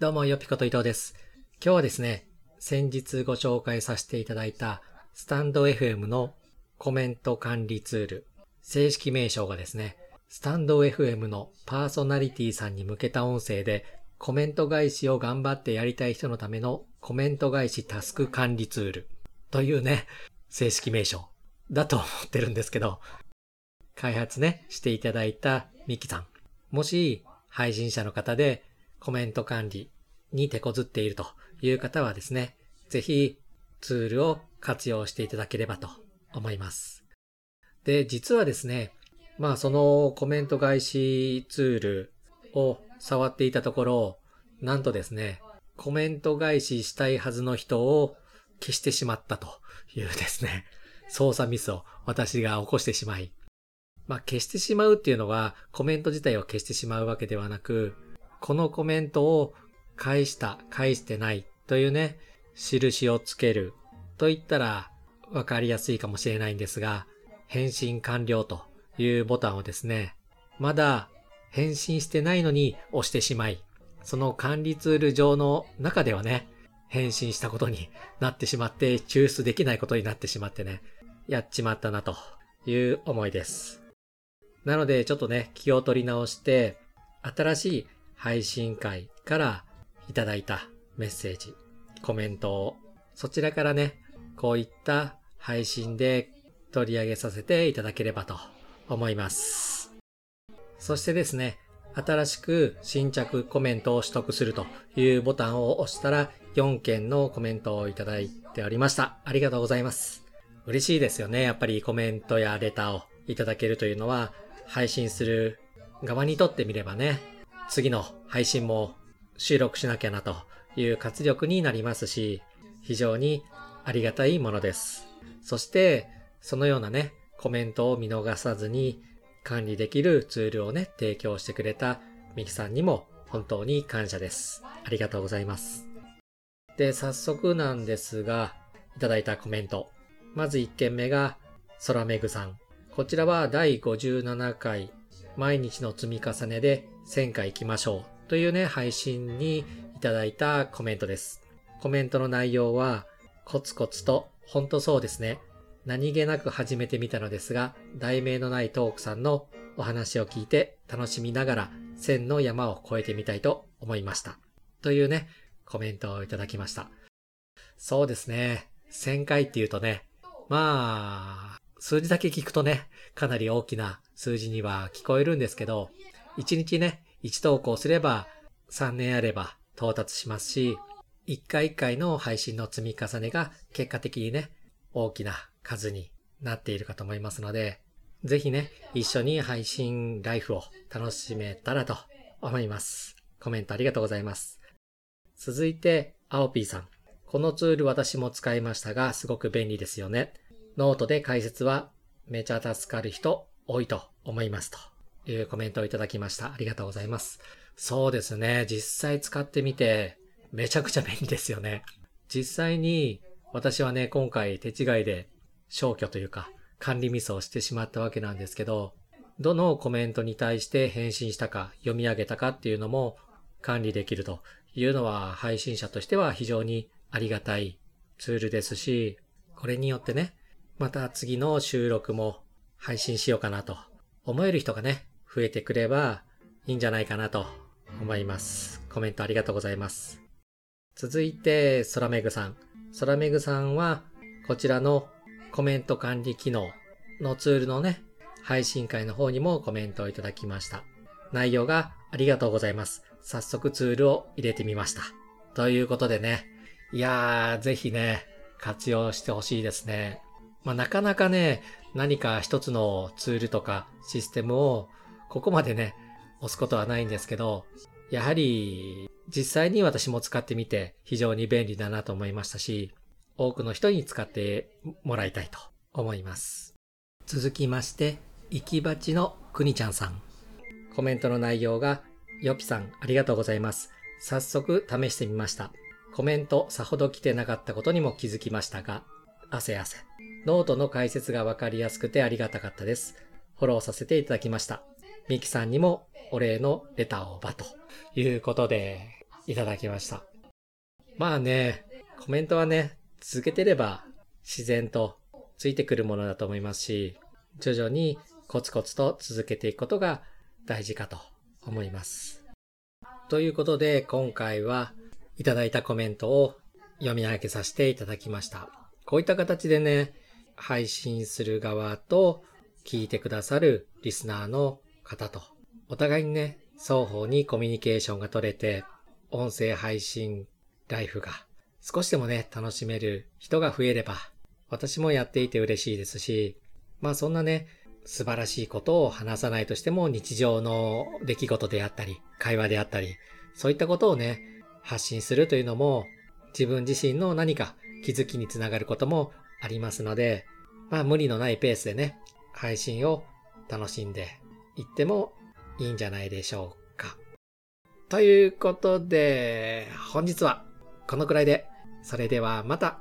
どうも、よぴこと伊藤です。今日はですね、先日ご紹介させていただいた、スタンド FM のコメント管理ツール、正式名称がですね、スタンド FM のパーソナリティさんに向けた音声で、コメント返しを頑張ってやりたい人のためのコメント返しタスク管理ツールというね、正式名称だと思ってるんですけど、開発ね、していただいたミキさん。もし、配信者の方でコメント管理に手こずっているという方はですね、ぜひツールを活用していただければと思います。で、実はですね、まあそのコメント返しツールを触っていたところ、なんとですね、コメント返ししたいはずの人を消してしまったというですね、操作ミスを私が起こしてしまい、まあ消してしまうっていうのはコメント自体を消してしまうわけではなく、このコメントを返した、返してないというね、印をつけると言ったらわかりやすいかもしれないんですが、返信完了というボタンをですね、まだ返信してないのに押してしまい、その管理ツール上の中ではね、返信したことになってしまって抽出できないことになってしまってね、やっちまったなという思いです。なのでちょっとね、気を取り直して、新しい配信会からいただいたメッセージ、コメントを、そちらからね、こういった配信で取り上げさせていただければと思います。そしてですね、新しく新着コメントを取得するというボタンを押したら4件のコメントをいただいておりました。ありがとうございます。嬉しいですよね。やっぱりコメントやレターをいただけるというのは配信する側にとってみればね、次の配信も収録しなきゃなという活力になりますし、非常にありがたいものです。そして、そのようなね、コメントを見逃さずに管理できるツールをね、提供してくれたミキさんにも本当に感謝です。ありがとうございます。で、早速なんですが、いただいたコメント。まず1件目が、ソラメグさん。こちらは第57回、毎日の積み重ねで1000回行きましょうというね、配信にいただいたコメントです。コメントの内容は、コツコツと、ほんとそうですね。何気なく始めてみたのですが、題名のないトークさんのお話を聞いて楽しみながら千の山を越えてみたいと思いました。というね、コメントをいただきました。そうですね。1000回っていうとね、まあ、数字だけ聞くとね、かなり大きな数字には聞こえるんですけど、1日ね、1投稿すれば3年あれば到達しますし、1回1回の配信の積み重ねが結果的にね、大きな数になっているかと思いますので、ぜひね、一緒に配信ライフを楽しめたらと思います。コメントありがとうございます。続いて、アオピーさん。このツール私も使いましたが、すごく便利ですよね。ノートで解説はめちゃ助かる人多いと思いますとというコメントをいただきました。ありがとうございます。そうですね。実際使ってみてめちゃくちゃ便利ですよね。実際に私はね、今回手違いで消去というか管理ミスをしてしまったわけなんですけど、どのコメントに対して返信したか、読み上げたかっていうのも管理できるというのは配信者としては非常にありがたいツールですし、これによってね、また次の収録も配信しようかなと思える人がね、増えてくればいいんじゃないかなと思います。コメントありがとうございます。続いて、ソラメグさん。ソラメグさんは、こちらのコメント管理機能のツールのね、配信会の方にもコメントをいただきました。内容がありがとうございます。早速ツールを入れてみました。ということでね、いやー、ぜひね、活用してほしいですね。まあ、なかなかね、何か一つのツールとかシステムをここまでね、押すことはないんですけど、やはり実際に私も使ってみて非常に便利だなと思いましたし、多くの人に使ってもらいたいと思います。続きまして、行きばちのくにちゃんさん。コメントの内容が、よぴさんありがとうございます。早速試してみました。コメントさほど来てなかったことにも気づきましたが、汗汗。ノートの解説がわかりやすくてありがたかったです。フォローさせていただきました。ミキさんにもお礼のレターをばということで、いただきました。まあね、コメントはね、続けてれば自然とついてくるものだと思いますし、徐々にコツコツと続けていくことが大事かと思います。ということで、今回はいただいたコメントを読み上げさせていただきました。こういった形でね、配信する側と聞いてくださるリスナーの方と、お互いにね、双方にコミュニケーションが取れて、音声配信ライフが少しでもね、楽しめる人が増えれば、私もやっていて嬉しいですし、まあそんなね、素晴らしいことを話さないとしても日常の出来事であったり、会話であったり、そういったことをね、発信するというのも自分自身の何か気づきにつながることもありますので、まあ無理のないペースでね、配信を楽しんで言ってもいいんじゃないでしょうか。ということで、本日はこのくらいで、それではまた